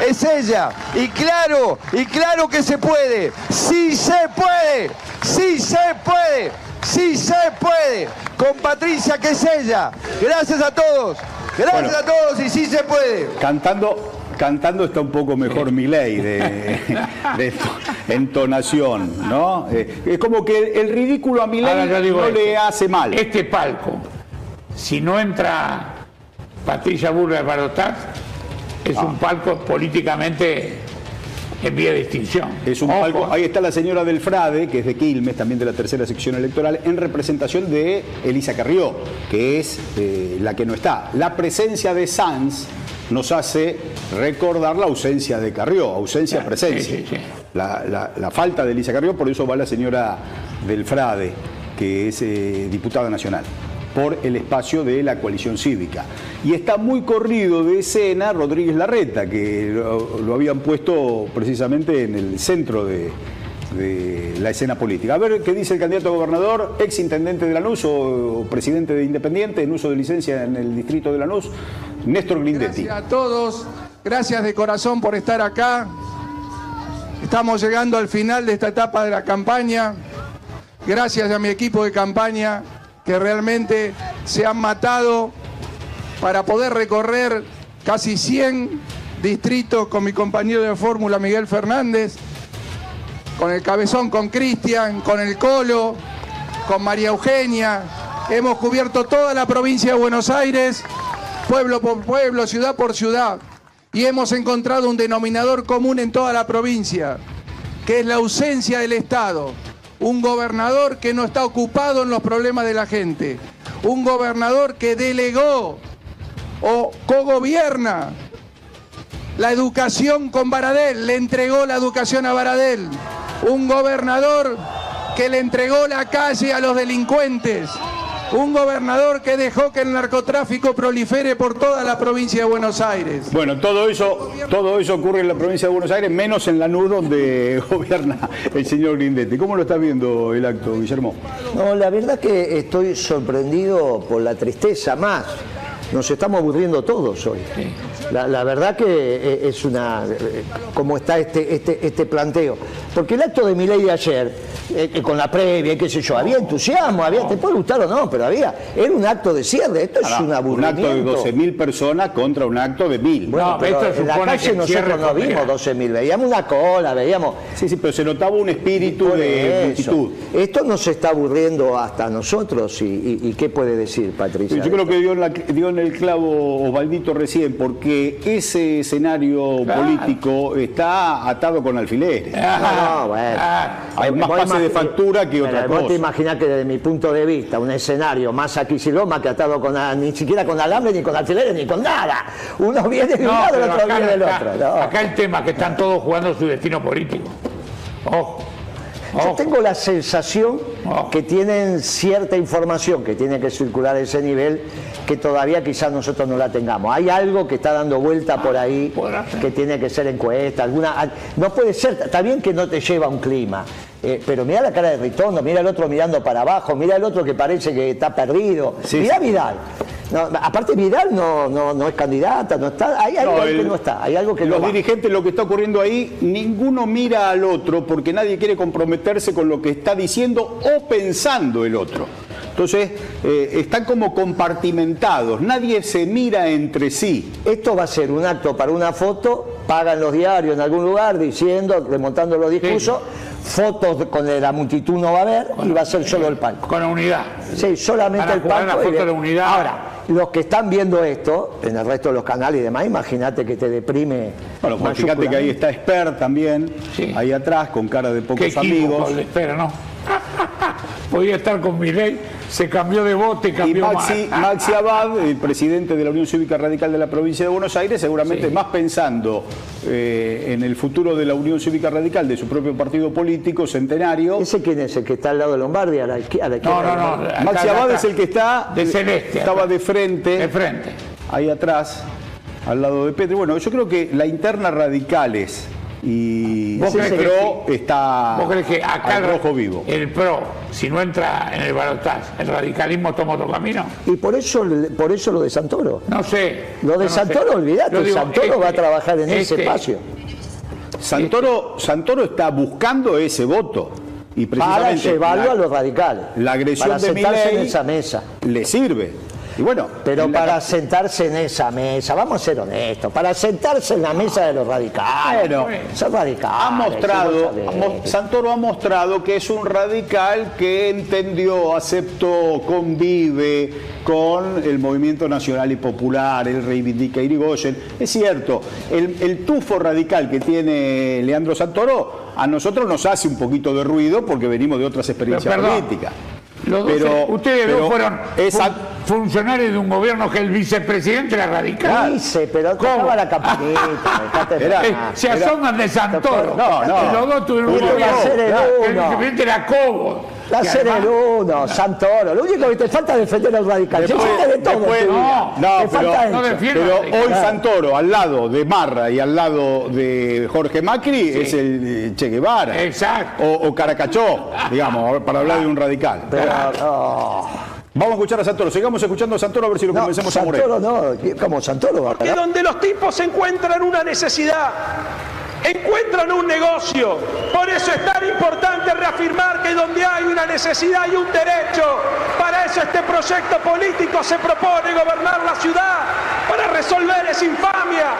Es ella. Y claro, y claro que se puede. Sí se puede. Sí se puede. Sí se puede. Con Patricia que es ella. Gracias a todos. Gracias Bueno. a todos y sí se puede. Cantando, cantando está un poco mejor Milei de, de entonación, ¿no? Eh, es como que el ridículo a yo digo no esto. le hace mal. Este palco, si no entra Patricia Burra de Barotat, es Ah. un palco políticamente en vía de extinción. Es un palco- ahí está la señora del Frade, que es de Quilmes, también de la tercera sección electoral, en representación de Elisa Carrió, que es eh, la que no está. La presencia de Sanz nos hace recordar la ausencia de Carrió, ausencia, presencia. La, la- la falta de Elisa Carrió, por eso va la señora del Frade, que es eh, diputada nacional por el espacio de la coalición cívica. Y está muy corrido de escena Rodríguez Larreta, que lo, habían puesto precisamente en el centro de, la escena política. A ver qué dice el candidato a gobernador, ex intendente de Lanús o presidente de Independiente en uso de licencia en el distrito de Lanús, Néstor Grindetti. Gracias a todos, gracias de corazón por estar acá. Estamos llegando al final de esta etapa de la campaña. Gracias a mi equipo de campaña que realmente se han matado para poder recorrer casi 100 distritos con mi compañero de fórmula Miguel Fernández, con el cabezón, con Cristian, con el Colo, con María Eugenia. Hemos cubierto toda la provincia de Buenos Aires, pueblo por pueblo, ciudad por ciudad. y hemos encontrado un denominador común en toda la provincia, que es la ausencia del Estado. Un gobernador que no está ocupado en los problemas de la gente. Un gobernador que delegó o cogobierna la educación con Baradel, le entregó la educación a Baradel. Un gobernador que le entregó la calle a los delincuentes. Un gobernador que dejó que el narcotráfico prolifere por toda la provincia de Buenos Aires. Bueno, todo eso, todo eso ocurre en la provincia de Buenos Aires, menos en Lanús, donde gobierna el señor Grindetti. ¿Cómo lo está viendo el acto, Guillermo? No, la verdad que estoy sorprendido por la tristeza más. Nos estamos aburriendo todos hoy. La, la verdad que eh, es una... eh, como está este, este, este planteo. Porque el acto de mi ley de ayer, eh, eh, con la previa, qué sé yo, había entusiasmo, había, te puede gustar o no, pero había, era un acto de cierre, esto es Ahora, un un aburrimiento. acto de 12.000 personas contra un acto de 1.000. Bueno, pero en la calle nosotros no vimos 12.000, veíamos una cola, veíamos... Sí, sí, pero se notaba un espíritu de eso. multitud. Esto nos está aburriendo hasta nosotros y, y- y ¿qué puede decir Patricia? Yo creo que dio en, la- dio en el clavo Osvaldito recién, porque ese escenario político está atado con alfileres. No, no, bueno. Hay más pase de factura que otra Pero Vos te cosa. imaginás que desde mi punto de vista, un escenario más aquiciloma que atado con a- ni siquiera con alambre, ni con alfileres, ni con nada. Uno viene de un No, lado, el otro acá, viene del acá- otro. no. acá el tema es que están todos jugando su destino político. Ojo. Yo tengo la sensación que tienen cierta información que tiene que circular a ese nivel que todavía quizás nosotros no la tengamos. Hay algo que está dando vuelta por ahí que tiene que ser encuesta, alguna no puede ser, está bien que no te lleva a un clima. Eh, pero mira la cara de Ritondo, mira el otro mirando para abajo, mira el otro que parece que está perdido. mira Vidal. No, aparte Vidal no, no, no es candidata, no está, hay algo No, ahí que el- no está, hay algo que los dirigentes, lo que está ocurriendo ahí, ninguno mira al otro porque nadie quiere comprometerse con lo que está diciendo o pensando el otro. Entonces, eh, están como compartimentados, nadie se mira entre sí. Esto va a ser un acto para una foto, pagan los diarios en algún lugar diciendo, remontando los discursos, fotos con la multitud no va a haber y va a ser solo el palco. Con la unidad. Sí, solamente el palco. foto de- unidad. Ahora, los que están viendo esto, en el resto de los canales y demás, imagínate que te deprime. Bueno, pues fíjate que ahí está Esper también, ahí atrás, con cara de Qué pocos equipo, amigos. Espera, ¿no? Podía estar con mi ley, se cambió de bote, Y cambió Maxi, mal. Maxi Abad, el presidente de la Unión Cívica Radical de la provincia de Buenos Aires, seguramente más pensando eh, en el futuro de la Unión Cívica Radical, de su propio partido político, centenario. ¿Ese quién es? ¿El que está al lado de Lombardi? A la, a la No, no, no. Maxi Abad es el que está De celeste. estaba de frente, De frente. ahí atrás, al lado de Petri. Bueno, yo creo que la interna radicales y ¿Vos crees el que PRO está ¿Vos crees que acá al el, rojo vivo? el PRO, si no entra en el balotaje, el radicalismo toma otro camino? Y por eso, por eso lo de Santoro. No sé. Lo de no, Santoro, sé. digo, Santoro este- va a trabajar en ese este- espacio. Santoro, Santoro está buscando ese voto. Y Para precisamente llevarlo la- a los radicales. la agresión para de sentarse en esa mesa. le sirve. Y bueno, Pero la para sentarse en esa mesa, vamos a ser honestos, para sentarse en la mesa de los radicales, Bueno, son radicales. ha mostrado, Santoro ha mostrado que es un radical que entendió, aceptó, convive con el movimiento nacional y popular, él reivindica a Irigoyen. Es cierto, el, el tufo radical que tiene Leandro Santoro a nosotros nos hace un poquito de ruido porque venimos de otras experiencias políticas. Los dos- Pero- ustedes pero dos fueron esa- funcionarios de un gobierno que el vicepresidente era radical. Dice, pero tocaba la campanita, Era- Eh, se asoman de Santoro. No, no. Los dos tuvieron un gobierno. el vicepresidente era Cobo. Va a que ser el además- uno, Santoro. Lo único que te falta es defender al radical. Después- de todo. después- no, no, Te pero, falta no pero hoy. Santoro al lado de Marra y al lado de Jorge Macri es el eh, Che Guevara. Exacto. O, o Caracachó, digamos, para hablar de un radical. Pero, no. Vamos a escuchar a Santoro. Sigamos escuchando a Santoro a ver si lo No, convencemos a morir. Santoro no, como Santoro va a Que donde los tipos encuentran una necesidad, encuentran un negocio. Por eso es tan importante reafirmar que donde hay una necesidad hay un derecho. Para eso este proyecto político se propone gobernar la ciudad, para resolver esa infamia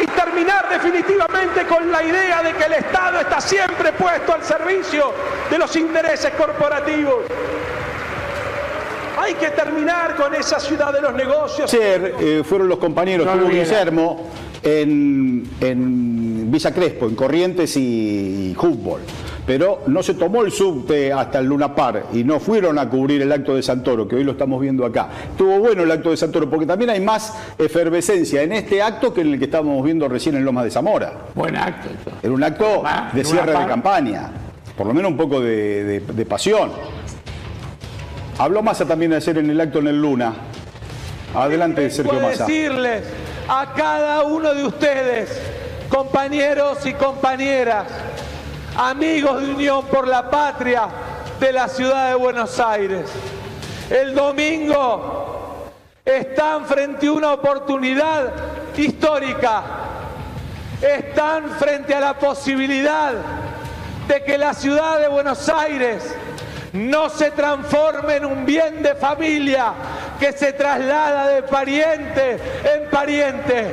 y terminar definitivamente con la idea de que el Estado está siempre puesto al servicio de los intereses corporativos. Hay que terminar con esa ciudad de los negocios. Ayer eh, fueron los compañeros, No estuvo. Guillermo, en, en Villa Crespo, en Corrientes y, y Humboldt. Pero no se tomó el subte hasta el Luna Par y no fueron a cubrir el acto de Santoro, que hoy lo estamos viendo acá. Estuvo bueno el acto de Santoro, porque también hay más efervescencia en este acto que en el que estábamos viendo recién en Lomas de Zamora. Buen acto. esto. Era un acto de cierre de campaña, por lo menos un poco de, de- de pasión. Habló Massa también ayer en el acto en el Luna. Adelante, Sergio Massa. decirles a cada uno de ustedes, compañeros y compañeras, amigos de Unión por la Patria de la ciudad de Buenos Aires, el domingo están frente a una oportunidad histórica, están frente a la posibilidad de que la ciudad de Buenos Aires no se transforme en un bien de familia que se traslada de pariente en pariente.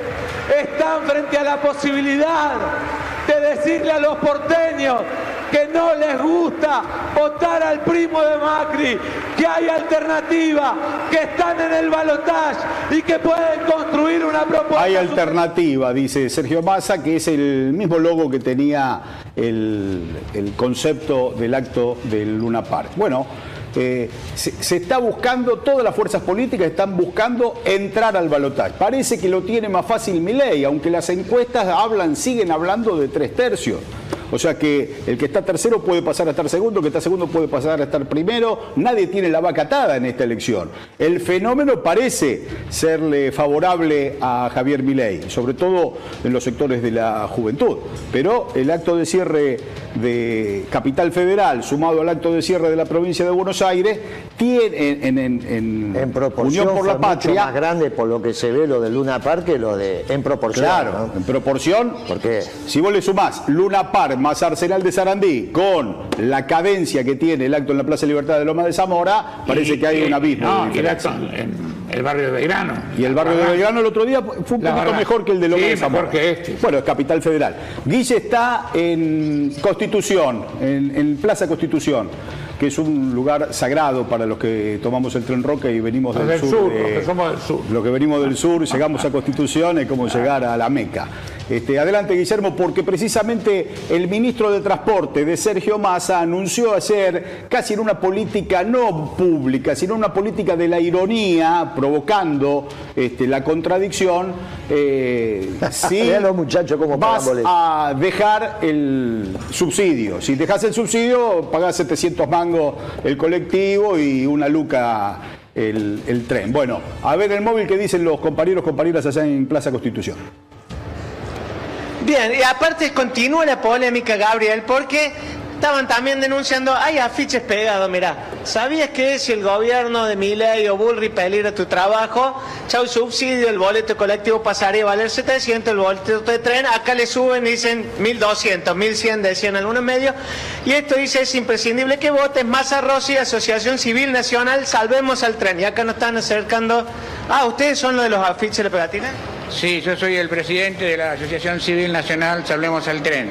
Están frente a la posibilidad de decirle a los porteños que no les gusta votar al primo de Macri, que hay alternativa, que están en el balotaje y que pueden construir una propuesta. Hay alternativa, dice Sergio Massa, que es el mismo logo que tenía el, el concepto del acto del Luna Park. Bueno, eh, se, se está buscando, todas las fuerzas políticas están buscando entrar al balotaje. Parece que lo tiene más fácil Milei, aunque las encuestas hablan, siguen hablando de tres tercios. O sea que el que está tercero puede pasar a estar segundo, el que está segundo puede pasar a estar primero. Nadie tiene la vaca atada en esta elección. El fenómeno parece serle favorable a Javier Milei, sobre todo en los sectores de la juventud. Pero el acto de cierre de Capital Federal, sumado al acto de cierre de la provincia de Buenos Aires, tiene en, en- en proporción Unión por la Patria más grande por lo que se ve lo de Luna Park que lo de en proporción. Claro, ¿no? en proporción. Porque Si vos le sumás Luna Park más Arsenal de Sarandí con la cadencia que tiene el acto en la Plaza Libertad de Loma de Zamora, parece Y- que hay un abismo. No, de y el acto en el barrio de Belgrano. Y el barrio de Belgrano el otro día fue un La poquito verdad. mejor que el de Loma Sí, de Zamora. mejor que este. Bueno, es Capital Federal. Guille está en Constitución, en, en Plaza Constitución, que es un lugar sagrado para los que tomamos el tren Roca y venimos del, del sur. sur, los que somos del sur. los que venimos del sur, llegamos a Constitución, es como llegar a la Meca. Este, adelante, Guillermo, porque precisamente el ministro de Transporte de Sergio Massa anunció ayer, casi en una política no pública, sino una política de la ironía, provocando este, la contradicción, eh, si los muchachos cómo vas a dejar el subsidio. Si dejas el subsidio, pagás 700 mangos el colectivo y una luca el, el tren. Bueno, a ver el móvil que dicen los compañeros, compañeras allá en Plaza Constitución. Bien, y aparte continúa la polémica, Gabriel, porque estaban también denunciando, hay afiches pegados, mirá, ¿sabías que si el gobierno de Milei o Bullrich peligra tu trabajo, chau subsidio, el boleto colectivo pasaría a valer 700, el boleto de tren, acá le suben y dicen 1200, 1100 decían algunos medios, y esto dice es imprescindible que votes, Massa Rossi, Asociación Civil Nacional, salvemos al tren, y acá nos están acercando, ah, ¿ustedes son los de los afiches de la pegatina? Sí, yo soy el presidente de la Asociación Civil Nacional Salvemos al Tren.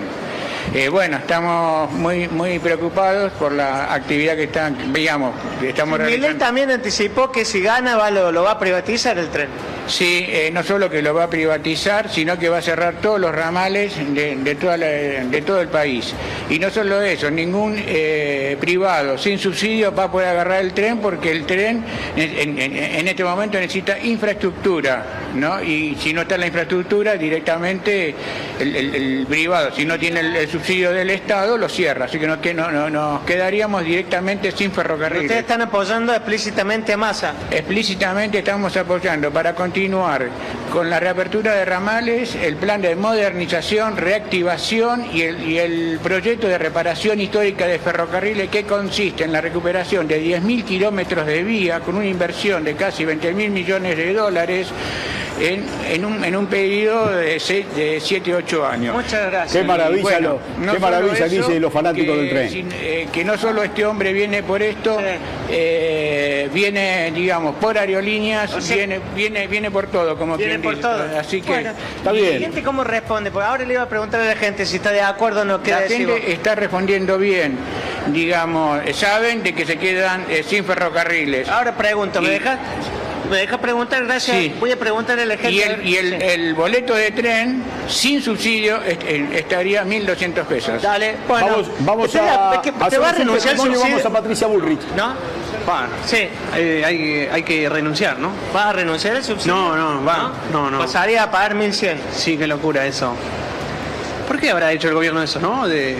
Eh, bueno, estamos muy muy preocupados por la actividad que están, digamos, que estamos realizando. también anticipó que si gana va, lo, lo va a privatizar el tren. Sí, eh, no solo que lo va a privatizar, sino que va a cerrar todos los ramales de, de toda la- de todo el país. Y no solo eso, ningún eh, privado sin subsidio va a poder agarrar el tren porque el tren en, en- en este momento necesita infraestructura, ¿no? Y si no está la infraestructura, directamente el, el- el privado, si no tiene el, el subsidio del Estado, lo cierra. Así que, no, que no, no- nos quedaríamos directamente sin ferrocarril. Ustedes están apoyando explícitamente a Massa. Explícitamente estamos apoyando para continuar con la reapertura de ramales, el plan de modernización, reactivación y el, y el proyecto de reparación histórica de ferrocarriles que consiste en la recuperación de 10.000 kilómetros de vía con una inversión de casi 20.000 millones de dólares en, en un, en un periodo de 7-8 años. Muchas gracias. Qué maravilla, Bueno, lo- no qué maravilla, eso, los fanáticos que del tren. sin- eh, que no solo este hombre viene por esto, eh, viene, digamos, por aerolíneas, viene, viene, viene por todo, como Viene por dice. todo. Así que Bueno, ¿y la gente cómo responde? Porque ahora le iba a preguntar a la gente si está de acuerdo o no. ¿Qué la vos? gente está respondiendo bien, digamos, eh, saben de que se quedan eh, sin ferrocarriles. Ahora pregunto, ¿me Y- dejas? ¿Me deja preguntar? Gracias. Sí. Voy a preguntarle a la gente. Y el, y el, el boleto de tren sin subsidio est- estaría 1.200 pesos. Dale, bueno. vamos vamos a, es que a te va a renunciar al subsidio. vamos a Patricia Bullrich. ¿No? Va, Sí. eh, hay, hay que renunciar, ¿no? ¿Vas a renunciar al subsidio? No, no, va, no, no. Pasaría a pagar 1100. Sí, qué locura eso. ¿Por qué habrá hecho el gobierno eso, no? De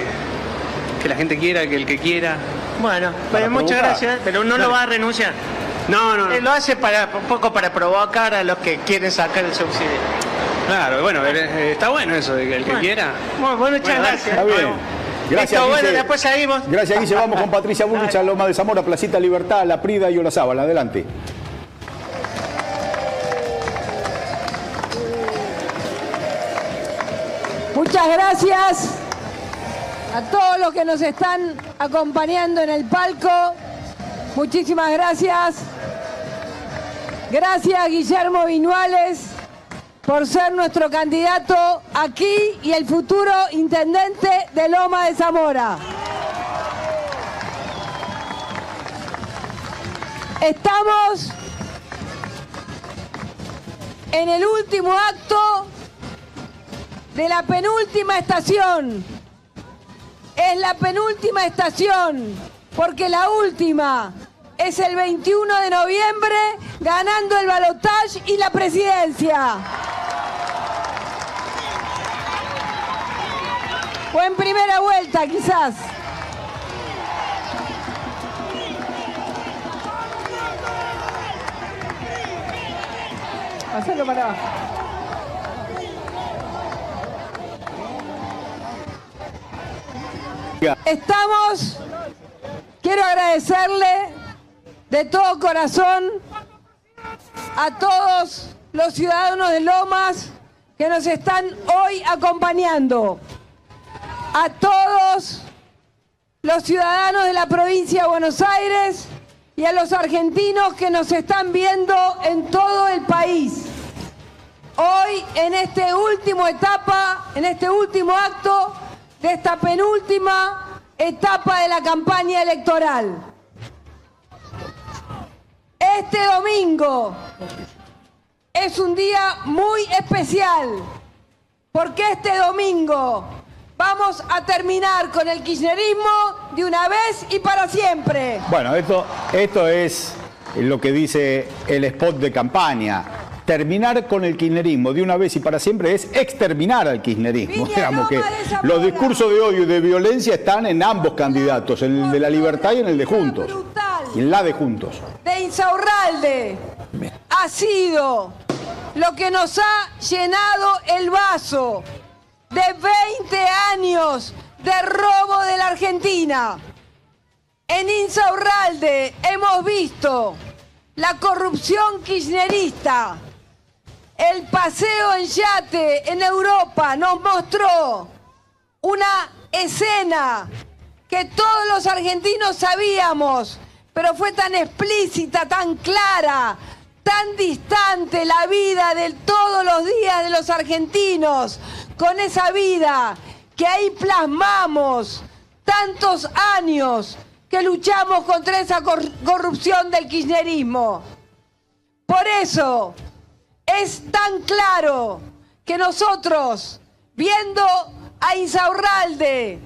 que la gente quiera, que el que quiera. Bueno, pues muchas gracias, pero no Dale. lo va a renunciar. No, no, no. Eh, lo hace para un poco para provocar a los que quieren sacar el subsidio. Claro, bueno, eh, está bueno eso el que Bueno. quiera. Bueno, bueno, muchas Bueno, gracias. Está bien. Gracias, Listo, bueno, después seguimos. Gracias, Guille. Vamos con Patricia Bullrich a Loma de Zamora, Placita Libertad, La Prida y Olazábal. Adelante. Muchas gracias a todos los que nos están acompañando en el palco. Muchísimas gracias. Gracias Guillermo Vinuales por ser nuestro candidato aquí y el futuro intendente de Loma de Zamora. Estamos en el último acto de la penúltima estación. Es la penúltima estación, porque la última es el 21 de noviembre, ganando el balotaje y la presidencia. O en primera vuelta, quizás. Hacelo para abajo. Estamos, quiero agradecerle de todo corazón a todos los ciudadanos de Lomas que nos están hoy acompañando, a todos los ciudadanos de la provincia de Buenos Aires y a los argentinos que nos están viendo en todo el país. Hoy, en esta última etapa, en este último acto de esta penúltima etapa de la campaña electoral. Este domingo es un día muy especial, porque este domingo vamos a terminar con el kirchnerismo de una vez y para siempre. Bueno, esto, esto es lo que dice el spot de campaña. Terminar con el kirchnerismo de una vez y para siempre es exterminar al kirchnerismo. Digamos que los discursos de odio y de violencia están en ambos candidatos, en el de la libertad y en el de Juntos. Y en la de Juntos. de Insaurralde ha sido lo que nos ha llenado el vaso de 20 años de robo de la Argentina. En Insaurralde hemos visto la corrupción kirchnerista. El paseo en yate en Europa nos mostró una escena que todos los argentinos sabíamos, pero fue tan explícita, tan clara, tan distante la vida de todos los días de los argentinos, con esa vida que ahí plasmamos tantos años que luchamos contra esa cor- corrupción del kirchnerismo. Por eso es tan claro que nosotros, viendo a Insaurralde,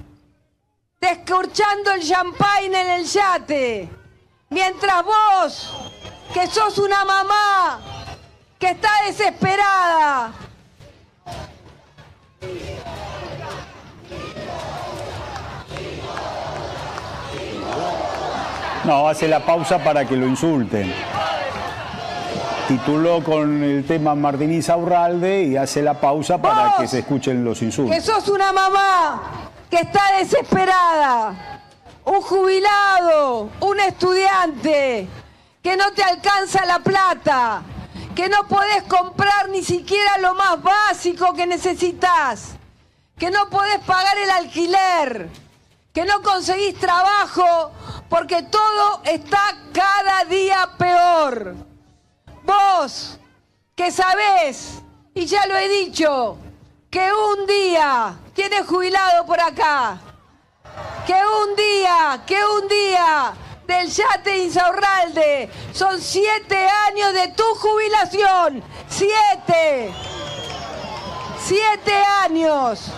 descorchando el champagne en el yate, mientras vos, que sos una mamá que está desesperada, No, hace la pausa para que lo insulten. Tituló con el tema Martín Saurralde y hace la pausa para que se escuchen los que insultos. sos una mamá que está desesperada, un jubilado, un estudiante, que no te alcanza la plata, que no podés comprar ni siquiera lo más básico que necesitas, que no podés pagar el alquiler, que no conseguís trabajo porque todo está cada día peor. Vos, que sabés, y ya lo he dicho, que un día, tiene jubilado por acá, que un día, que un día del yate Insaurralde. Son siete años de tu jubilación. Siete. Siete años.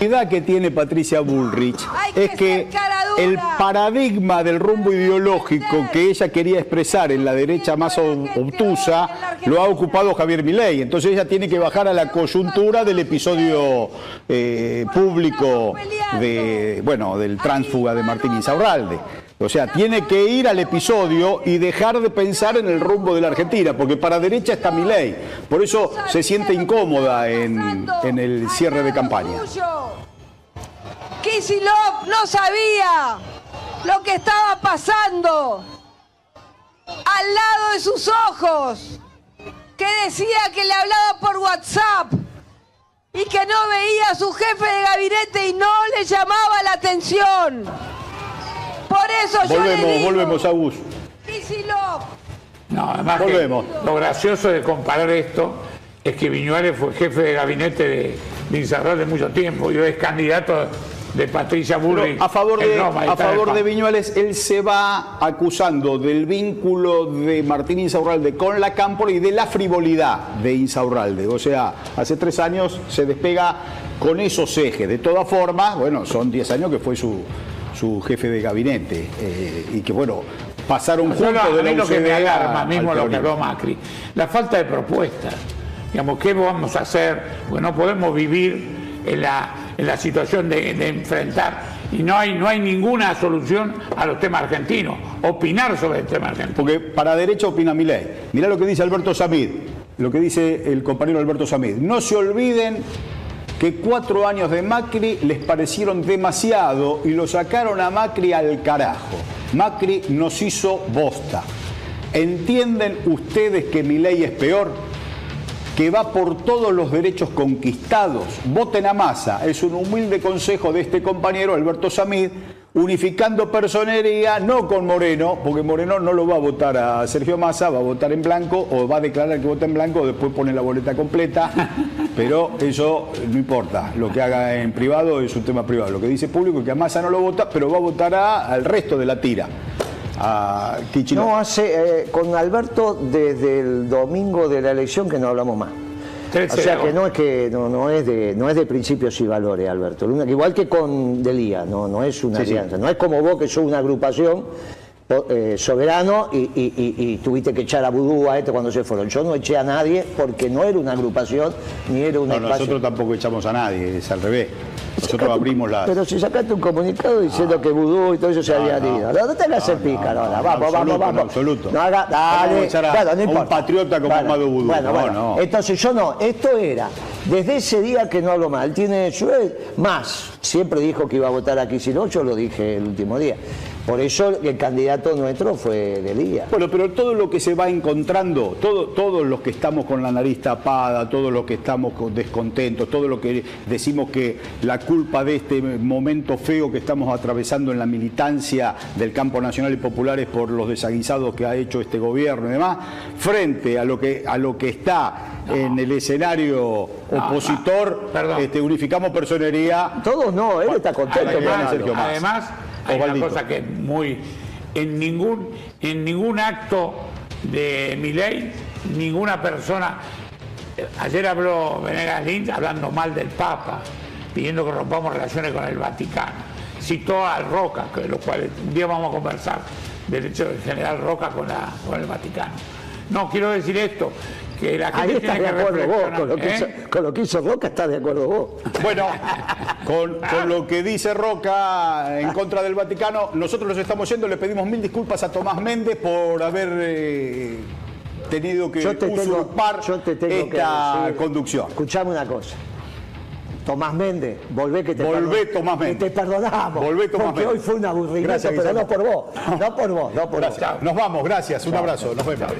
La realidad que tiene Patricia Bullrich Hay que es que ser cara. El paradigma del rumbo ideológico que ella quería expresar en la derecha más ob- obtusa lo ha ocupado Javier Milei. Entonces ella tiene que bajar a la coyuntura del episodio eh, público de, bueno, del tránsfuga de Martín Insaurralde. O sea, tiene que ir al episodio y dejar de pensar en el rumbo de la Argentina, porque para derecha está Milei. Por eso se siente incómoda en, en el cierre de campaña. Kisilov no sabía lo que estaba pasando al lado de sus ojos, que decía que le hablaba por WhatsApp y que no veía a su jefe de gabinete y no le llamaba la atención. Por eso yo le Volvemos, digo, volvemos, Agus. Kicillof, No, además que Volvemos. lo gracioso de comparar esto es que Viñuales fue jefe de gabinete de, de Insaurralde mucho tiempo y hoy es candidato de Patricia Burri. A favor, de, a favor de Viñuales, él se va acusando del vínculo de Martín Insaurralde con la Cámpora y de la frivolidad de Insaurralde. O sea, hace tres años se despega con esos ejes. De todas formas, bueno, son diez años que fue su, su jefe de gabinete eh, y que, bueno, pasaron juntos de a la lo que me a- alarma al mismo lo que habló Macri, la falta de propuestas. Digamos, ¿qué vamos a hacer? Porque no podemos vivir en la, en la situación de, enfrentar. Y no hay, no hay ninguna solución a los temas argentinos. Opinar sobre el tema argentino. Porque para derecha opina Milei. Mirá lo que dice Alberto Samid, lo que dice el compañero Alberto Samid. No se olviden que cuatro años de Macri les parecieron demasiado y lo sacaron a Macri al carajo. Macri nos hizo bosta. ¿Entienden ustedes que Milei es peor? Que va por todos los derechos conquistados. Voten a masa. Es un humilde consejo de este compañero Alberto Samid, unificando personería, no con Moreno, porque Moreno no lo va a votar a Sergio Massa, va a votar en blanco o va a declarar que vota en blanco, o después pone la boleta completa, pero eso no importa. Lo que haga en privado es un tema privado. Lo que dice público es que a Massa no lo vota, pero va a votar a- al resto de la tira. A Kicillof. No, hace, eh, con Alberto desde el domingo de la elección que no hablamos más. O sea que no es que no, no es de no es de principios y valores, Alberto. Igual que con Delía, no, no es una Sí, sí. alianza. No es como vos que sos una agrupación eh, soberano y, y- y- y tuviste que echar a Vudú a este cuando se fueron. Yo no eché a nadie porque no era una agrupación ni era un No, espacio. nosotros tampoco echamos a nadie, es al revés. Nosotros abrimos la. Pero si sacaste un comunicado diciendo que Vudú y todo eso se había no. ido. No, no te hagas el pícaro ahora. Vamos, vamos, vamos. absoluto. No haga, ¿Cómo vamos a dale. a- Bueno, no a un importa. patriota como Bueno, Amado Vudú? Bueno, No, bueno. no. Entonces yo no. Esto era, desde ese día que no hablo mal, tiene su más. Siempre dijo que iba a votar aquí, si no, yo lo dije el último día. Por eso el candidato nuestro fue Delía. Bueno, pero todo lo que se va encontrando, todo, todos los que estamos con la nariz tapada, todos los que estamos con- descontentos, todo lo que decimos que la culpa de este momento feo que estamos atravesando en la militancia del campo nacional y popular es por los desaguisados que ha hecho este gobierno y demás, frente a lo que, a lo que está en el escenario opositor, este, unificamos personería. Todos no, él está contento. Además, Sergio además, hay una cosa que es muy. En ningún, en ningún acto de mi ley, ninguna persona. eh, Ayer habló Venegas Lynch hablando mal del Papa, pidiendo que rompamos relaciones con el Vaticano. Citó al Roca, que lo cual un día vamos a conversar del hecho del general Roca con, la, con el Vaticano. No, quiero decir esto, que la gente Ahí estás tiene de acuerdo vos, reflexionar. con lo, que ¿eh? hizo, con lo que hizo Roca estás de acuerdo vos. Bueno, con, con lo que dice Roca en contra del Vaticano, nosotros nos estamos yendo, le pedimos mil disculpas a Tomás Méndez por haber eh, tenido que Yo te tengo- usurpar yo te tengo que esta conducción. Escuchame una cosa. Tomás Méndez, volvé que te Volvé, Tomás Méndez. que te perdonamos. Volvé, Tomás porque Méndez. hoy fue un aburrimiento, Gracias, pero no por vos. No por vos, no por Gracias. vos. Nos vamos, gracias, un Chao, abrazo, nos vemos.